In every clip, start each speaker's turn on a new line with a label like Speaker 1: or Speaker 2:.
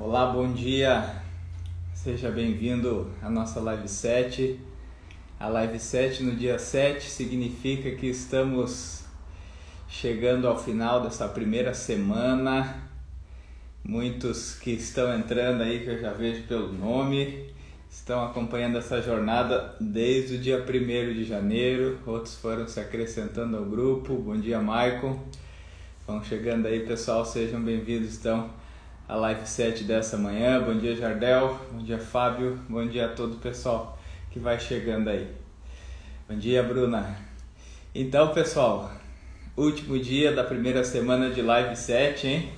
Speaker 1: Olá, bom dia. Seja bem-vindo à nossa live 7. A live 7 no dia 7 significa que estamos chegando ao final dessa primeira semana. Muitos que estão entrando aí, que eu já vejo pelo nome, estão acompanhando essa jornada desde o dia 1 de janeiro. Outros foram se acrescentando ao grupo. Bom dia, Maicon. Vão chegando aí, pessoal. Sejam bem-vindos, então a live 7 dessa manhã. Bom dia, Jardel. Bom dia, Fábio. Bom dia a todo o pessoal que vai chegando aí. Bom dia, Bruna. Então, pessoal, último dia da primeira semana de live 7, hein?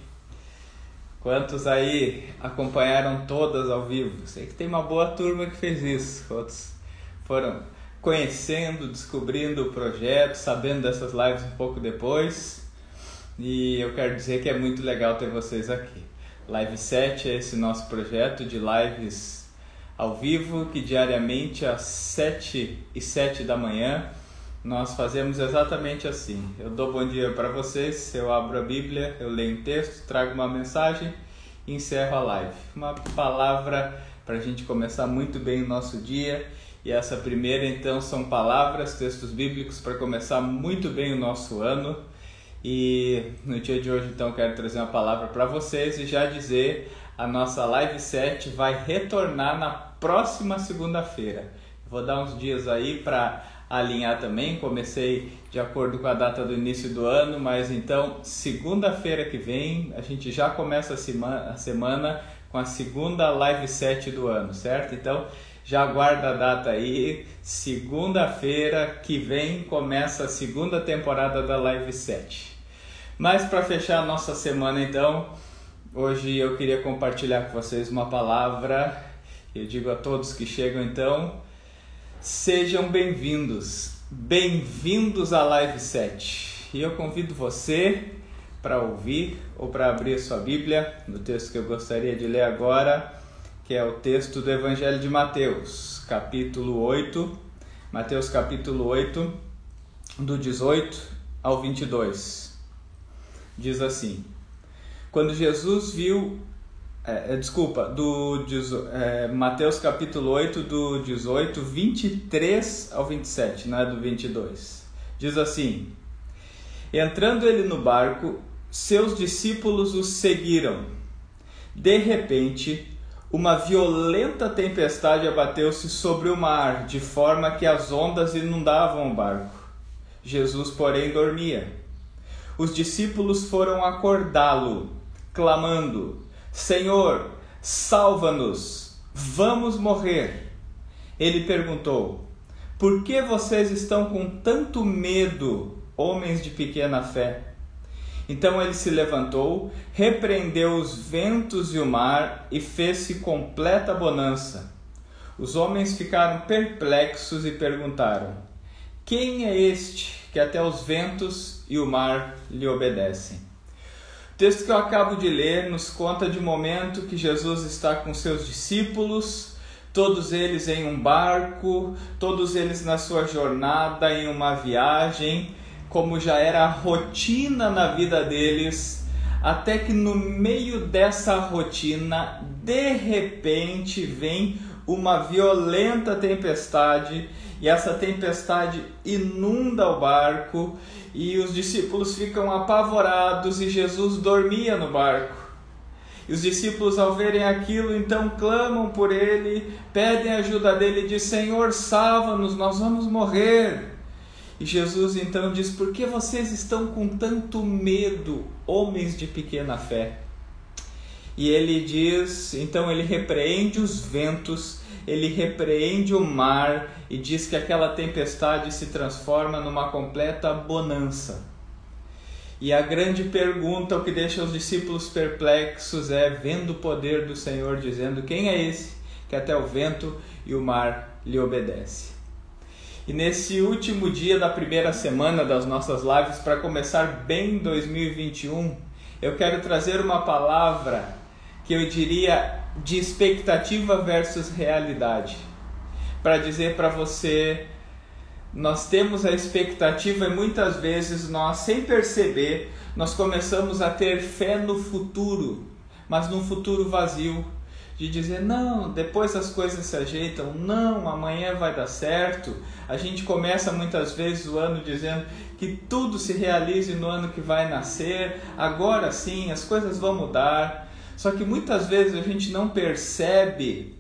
Speaker 1: Quantos aí acompanharam todas ao vivo? Sei que tem uma boa turma que fez isso. Outros foram conhecendo, descobrindo o projeto, sabendo dessas lives um pouco depois. E eu quero dizer que é muito legal ter vocês aqui. Live 7 é esse nosso projeto de lives ao vivo que diariamente às 7 e 7 da manhã nós fazemos exatamente assim. Eu dou bom dia para vocês, eu abro a Bíblia, eu leio um texto, trago uma mensagem e encerro a live. Uma palavra para a gente começar muito bem o nosso dia. E essa primeira então são palavras, textos bíblicos para começar muito bem o nosso ano e no dia de hoje, então, quero trazer uma palavra para vocês e já dizer: a nossa live 7 vai retornar na próxima segunda-feira. Vou dar uns dias aí para alinhar também. Comecei de acordo com a data do início do ano, mas então, segunda-feira que vem, a gente já começa a semana, com a segunda live 7 do ano, certo? Então, já aguarda a data aí. Segunda-feira que vem começa a segunda temporada da Live 7. Mas para fechar a nossa semana então, hoje eu queria compartilhar com vocês uma palavra. Eu digo a todos que chegam então, sejam bem-vindos. Bem-vindos à Live 7. E eu convido você para ouvir ou para abrir sua Bíblia no texto que eu gostaria de ler agora que é o texto do Evangelho de Mateus, capítulo 8, Mateus capítulo 8, do 18 ao 22. Diz assim: Quando Jesus viu, é, é desculpa, do é, Mateus capítulo 8, do 18, 23 ao 27, não é do 22. Diz assim: Entrando ele no barco, seus discípulos o seguiram. De repente, uma violenta tempestade abateu-se sobre o mar, de forma que as ondas inundavam o barco. Jesus, porém, dormia. Os discípulos foram acordá-lo, clamando: Senhor, salva-nos, vamos morrer. Ele perguntou: Por que vocês estão com tanto medo, homens de pequena fé? Então ele se levantou, repreendeu os ventos e o mar e fez-se completa bonança. Os homens ficaram perplexos e perguntaram: Quem é este que até os ventos e o mar lhe obedecem? O texto que eu acabo de ler nos conta de um momento que Jesus está com seus discípulos, todos eles em um barco, todos eles na sua jornada em uma viagem como já era a rotina na vida deles, até que no meio dessa rotina, de repente vem uma violenta tempestade e essa tempestade inunda o barco e os discípulos ficam apavorados e Jesus dormia no barco. E os discípulos, ao verem aquilo, então clamam por ele, pedem ajuda dele e diz: Senhor, salva-nos, nós vamos morrer. E Jesus então diz: Por que vocês estão com tanto medo, homens de pequena fé? E ele diz: Então ele repreende os ventos, ele repreende o mar e diz que aquela tempestade se transforma numa completa bonança. E a grande pergunta, o que deixa os discípulos perplexos, é vendo o poder do Senhor, dizendo: Quem é esse que até o vento e o mar lhe obedece? E nesse último dia da primeira semana das nossas lives, para começar bem 2021, eu quero trazer uma palavra que eu diria de expectativa versus realidade. Para dizer para você, nós temos a expectativa e muitas vezes nós, sem perceber, nós começamos a ter fé no futuro, mas num futuro vazio, de dizer não, depois as coisas se ajeitam, não, amanhã vai dar certo. A gente começa muitas vezes o ano dizendo que tudo se realize no ano que vai nascer, agora sim as coisas vão mudar. Só que muitas vezes a gente não percebe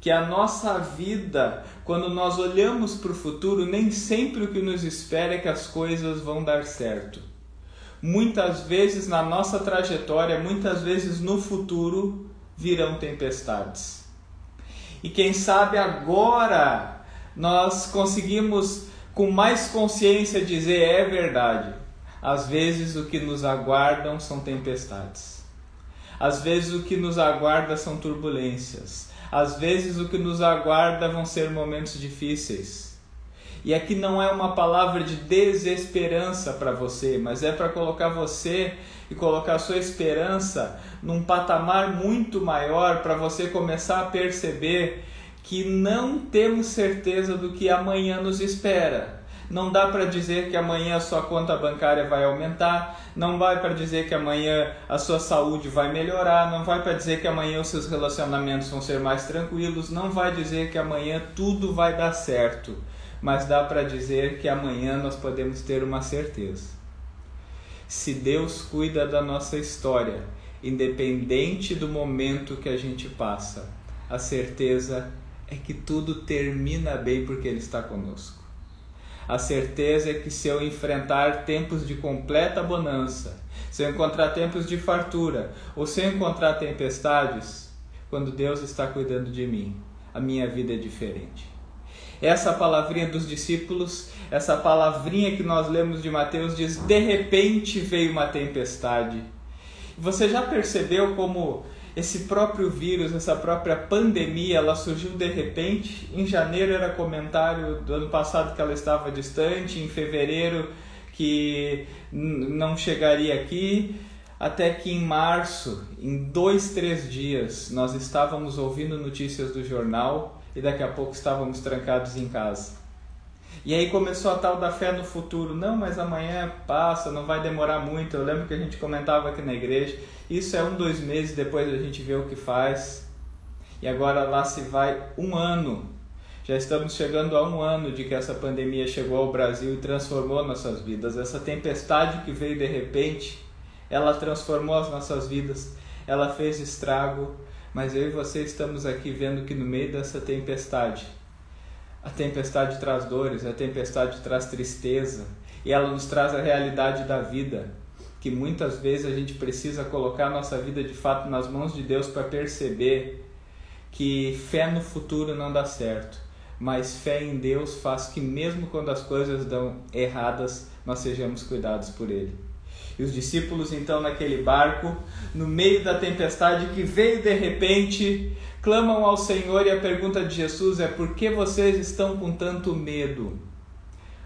Speaker 1: que a nossa vida, quando nós olhamos para o futuro, nem sempre o que nos espera é que as coisas vão dar certo. Muitas vezes na nossa trajetória, muitas vezes no futuro, virão tempestades. E quem sabe agora nós conseguimos com mais consciência dizer é verdade. Às vezes o que nos aguardam são tempestades. Às vezes o que nos aguarda são turbulências. Às vezes o que nos aguarda vão ser momentos difíceis. E aqui não é uma palavra de desesperança para você, mas é para colocar você e colocar a sua esperança num patamar muito maior para você começar a perceber que não temos certeza do que amanhã nos espera. Não dá para dizer que amanhã a sua conta bancária vai aumentar, não vai para dizer que amanhã a sua saúde vai melhorar, não vai para dizer que amanhã os seus relacionamentos vão ser mais tranquilos, não vai dizer que amanhã tudo vai dar certo, mas dá para dizer que amanhã nós podemos ter uma certeza. Se Deus cuida da nossa história, independente do momento que a gente passa, a certeza é que tudo termina bem porque Ele está conosco. A certeza é que se eu enfrentar tempos de completa bonança, se eu encontrar tempos de fartura, ou se eu encontrar tempestades, quando Deus está cuidando de mim, a minha vida é diferente. Essa palavrinha dos discípulos, essa palavrinha que nós lemos de Mateus diz: de repente veio uma tempestade. Você já percebeu como esse próprio vírus, essa própria pandemia, ela surgiu de repente. Em janeiro era comentário do ano passado que ela estava distante, em fevereiro que não chegaria aqui, até que em março, em dois, três dias, nós estávamos ouvindo notícias do jornal e daqui a pouco estávamos trancados em casa. E aí começou a tal da fé no futuro. Não, mas amanhã passa, não vai demorar muito. Eu lembro que a gente comentava aqui na igreja. Isso é um, dois meses, depois a gente vê o que faz. E agora lá se vai um ano. Já estamos chegando a um ano de que essa pandemia chegou ao Brasil e transformou nossas vidas. Essa tempestade que veio de repente, ela transformou as nossas vidas. Ela fez estrago. Mas eu e você estamos aqui vendo que no meio dessa tempestade, a tempestade traz dores, a tempestade traz tristeza e ela nos traz a realidade da vida, que muitas vezes a gente precisa colocar a nossa vida de fato nas mãos de Deus para perceber que fé no futuro não dá certo, mas fé em Deus faz que mesmo quando as coisas dão erradas, nós sejamos cuidados por Ele. E os discípulos, então, naquele barco, no meio da tempestade que veio de repente, clamam ao Senhor e a pergunta de Jesus é: por que vocês estão com tanto medo?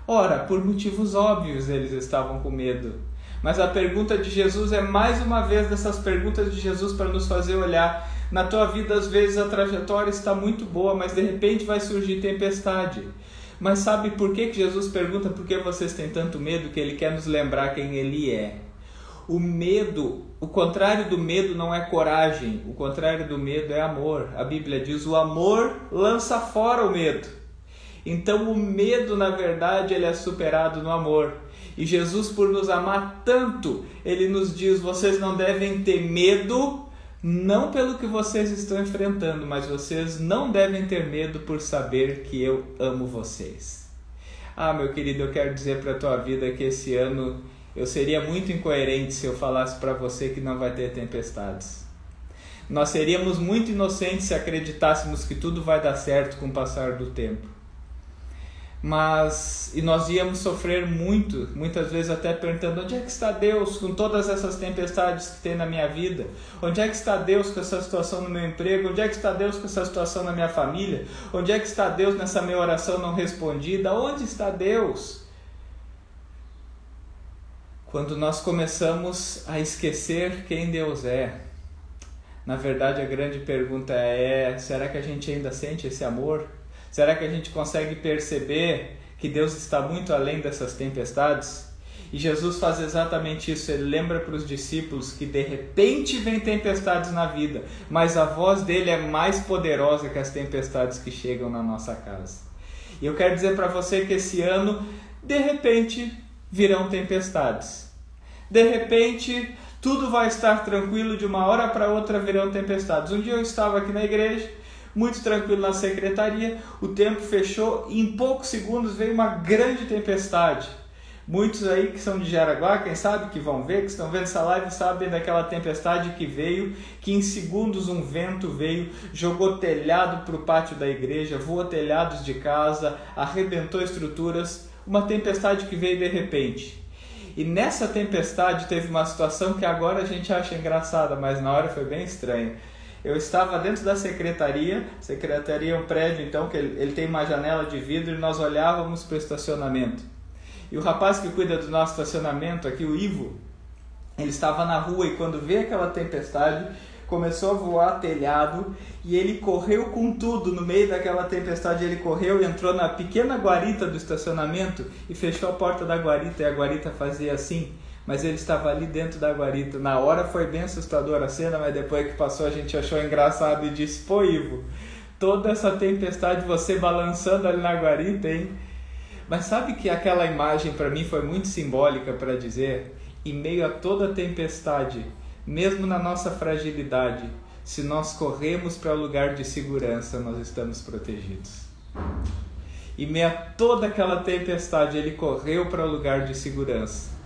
Speaker 1: Ora, por motivos óbvios eles estavam com medo. Mas a pergunta de Jesus é mais uma vez dessas perguntas de Jesus para nos fazer olhar. Na tua vida, às vezes, a trajetória está muito boa, mas de repente vai surgir tempestade. Mas sabe por que, que Jesus pergunta por que vocês têm tanto medo? Que ele quer nos lembrar quem ele é. O medo, o contrário do medo não é coragem, o contrário do medo é amor. A Bíblia diz: o amor lança fora o medo. Então o medo, na verdade, ele é superado no amor. E Jesus, por nos amar tanto, ele nos diz: vocês não devem ter medo, não pelo que vocês estão enfrentando, mas vocês não devem ter medo por saber que eu amo vocês. Ah, meu querido, eu quero dizer para a tua vida que esse ano eu seria muito incoerente se eu falasse para você que não vai ter tempestades. Nós seríamos muito inocentes se acreditássemos que tudo vai dar certo com o passar do tempo mas e nós íamos sofrer muito, muitas vezes até perguntando onde é que está Deus com todas essas tempestades que tem na minha vida? Onde é que está Deus com essa situação no meu emprego? Onde é que está Deus com essa situação na minha família? Onde é que está Deus nessa minha oração não respondida? Onde está Deus? Quando nós começamos a esquecer quem Deus é, na verdade a grande pergunta é: será que a gente ainda sente esse amor? Será que a gente consegue perceber que Deus está muito além dessas tempestades? E Jesus faz exatamente isso. Ele lembra para os discípulos que de repente vem tempestades na vida, mas a voz dele é mais poderosa que as tempestades que chegam na nossa casa. E eu quero dizer para você que esse ano, de repente, virão tempestades. De repente, tudo vai estar tranquilo, de uma hora para outra virão tempestades. Um dia eu estava aqui na igreja, muito tranquilo na secretaria, o tempo fechou e em poucos segundos veio uma grande tempestade Muitos aí que são de Jaraguá, quem sabe que vão ver, que estão vendo essa live, sabem daquela tempestade que veio, que em segundos um vento veio, jogou telhado para o pátio da igreja, voou telhados de casa, arrebentou estruturas, uma tempestade que veio de repente. E nessa tempestade teve uma situação que agora a gente acha engraçada, mas na hora foi bem estranha. Eu estava dentro da secretaria, secretaria é um prédio então que ele, ele tem uma janela de vidro e nós olhávamos para o estacionamento. E o rapaz que cuida do nosso estacionamento aqui, o Ivo, ele estava na rua e quando veio aquela tempestade, começou a voar telhado e ele correu com tudo no meio daquela tempestade. Ele correu e entrou na pequena guarita do estacionamento e fechou a porta da guarita e a guarita fazia assim. Mas ele estava ali dentro da guarita. Na hora foi bem assustadora a cena, mas depois que passou a gente achou engraçado e disse: Pô, Ivo, toda essa tempestade você balançando ali na guarita, hein? Mas sabe que aquela imagem para mim foi muito simbólica para dizer, em meio a toda tempestade, mesmo na nossa fragilidade, se nós corremos para lugar de segurança, nós estamos protegidos. Em meio a toda aquela tempestade, ele correu para lugar de segurança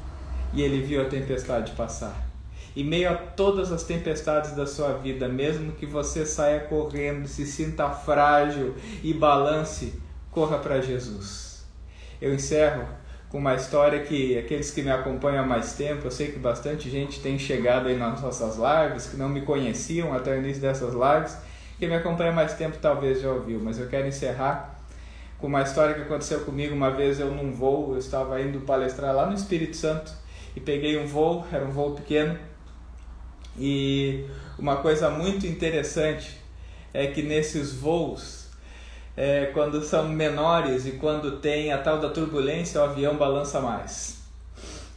Speaker 1: e ele viu a tempestade passar. Em meio a todas as tempestades da sua vida, mesmo que você saia correndo, se sinta frágil e balance, corra para Jesus. Eu encerro com uma história que aqueles que me acompanham há mais tempo, eu sei que bastante gente tem chegado aí nas nossas lives, que não me conheciam até o início dessas lives, quem me acompanha há mais tempo talvez já ouviu, mas eu quero encerrar com uma história que aconteceu comigo. Uma vez eu num voo, eu estava indo palestrar lá no Espírito Santo e peguei um voo, era um voo pequeno, e uma coisa muito interessante é que nesses voos é, quando são menores e quando tem a tal da turbulência, o avião balança mais.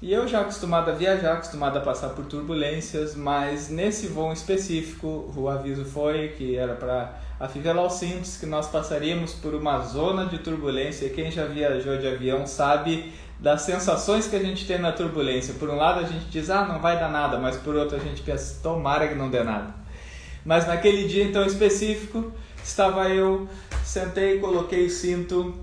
Speaker 1: E eu já acostumado a viajar, acostumado a passar por turbulências, mas nesse voo específico, o aviso foi que era para afivelar os cintos, que nós passaríamos por uma zona de turbulência. Quem já viajou de avião sabe das sensações que a gente tem na turbulência. Por um lado a gente diz, ah, não vai dar nada, mas por outro a gente pensa, tomara que não dê nada. Mas naquele dia então específico, estava eu Sentei, coloquei o cinto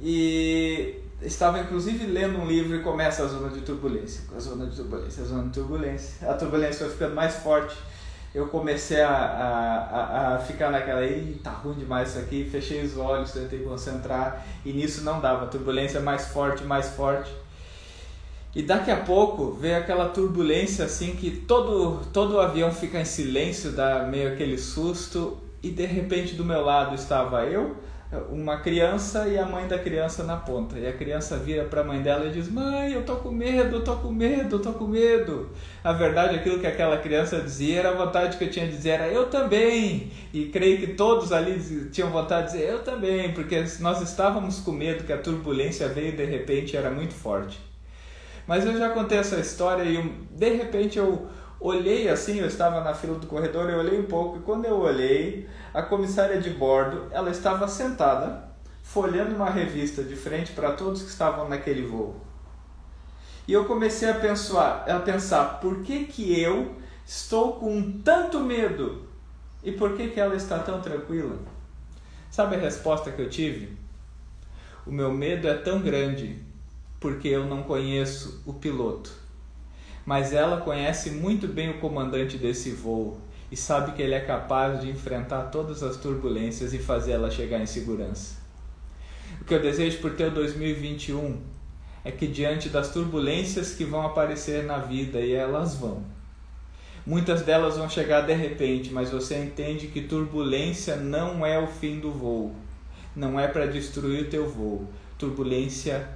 Speaker 1: e estava inclusive lendo um livro e começa a zona de turbulência. A zona de turbulência, a zona de turbulência. A turbulência foi ficando mais forte. Eu comecei a, a, a, ficar naquela, aí tá ruim demais isso aqui. Fechei os olhos, tentei concentrar e nisso não dava. Turbulência mais forte, mais forte. E daqui a pouco veio aquela turbulência assim que todo, todo o avião fica em silêncio, dá meio aquele susto e de repente do meu lado estava eu, uma criança e a mãe da criança na ponta. E a criança vira para a mãe dela e diz: Mãe, eu tô com medo, eu tô com medo, eu tô com medo. A verdade, aquilo que aquela criança dizia era a vontade que eu tinha de dizer: era eu também. E creio que todos ali tinham vontade de dizer: Eu também, porque nós estávamos com medo que a turbulência veio de repente era muito forte. Mas eu já contei essa história e de repente eu olhei assim, eu estava na fila do corredor, eu olhei um pouco e quando eu olhei, a comissária de bordo, ela estava sentada, folhando uma revista de frente para todos que estavam naquele voo. E eu comecei a pensar, a pensar, por que que eu estou com tanto medo e por que que ela está tão tranquila? Sabe a resposta que eu tive? O meu medo é tão grande porque eu não conheço o piloto mas ela conhece muito bem o comandante desse voo e sabe que ele é capaz de enfrentar todas as turbulências e fazer ela chegar em segurança. O que eu desejo por teu 2021 é que diante das turbulências que vão aparecer na vida e elas vão, muitas delas vão chegar de repente, mas você entende que turbulência não é o fim do voo, não é para destruir o teu voo. Turbulência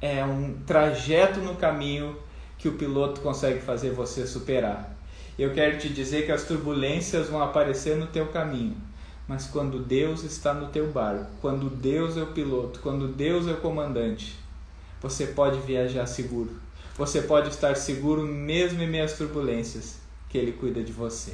Speaker 1: é um trajeto no caminho que o piloto consegue fazer você superar. Eu quero te dizer que as turbulências vão aparecer no teu caminho, mas quando Deus está no teu barco, quando Deus é o piloto, quando Deus é o comandante, você pode viajar seguro, você pode estar seguro mesmo em meio às turbulências, que Ele cuida de você.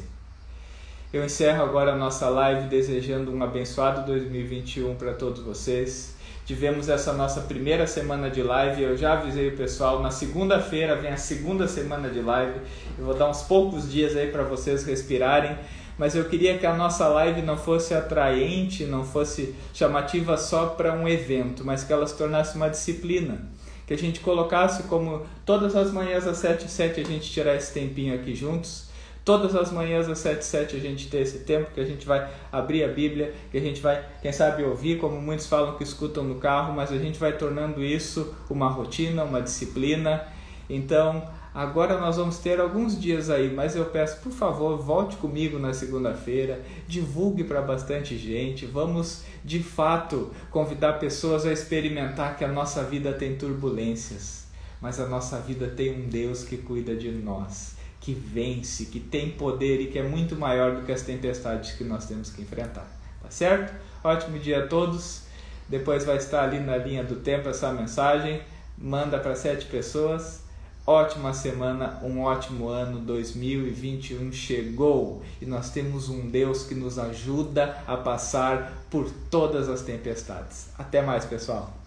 Speaker 1: Eu encerro agora a nossa live desejando um abençoado 2021 para todos vocês. Tivemos essa nossa primeira semana de live. Eu já avisei o pessoal. Na segunda-feira vem a segunda semana de live. Eu vou dar uns poucos dias aí para vocês respirarem. Mas eu queria que a nossa live não fosse atraente, não fosse chamativa só para um evento, mas que ela se tornasse uma disciplina. Que a gente colocasse como todas as manhãs às 7 e 7 a gente tirar esse tempinho aqui juntos Todas as manhãs às 7 7 a gente tem esse tempo que a gente vai abrir a Bíblia, que a gente vai, quem sabe, ouvir, como muitos falam que escutam no carro, mas a gente vai tornando isso uma rotina, uma disciplina. Então, agora nós vamos ter alguns dias aí, mas eu peço, por favor, volte comigo na segunda-feira, divulgue para bastante gente, vamos de fato convidar pessoas a experimentar que a nossa vida tem turbulências, mas a nossa vida tem um Deus que cuida de nós que vence, que tem poder e que é muito maior do que as tempestades que nós temos que enfrentar. Tá certo? Ótimo dia a todos. Depois vai estar ali na linha do tempo essa mensagem. Manda para sete pessoas. Ótima semana, um ótimo ano 2021 chegou e nós temos um Deus que nos ajuda a passar por todas as tempestades. Até mais, pessoal.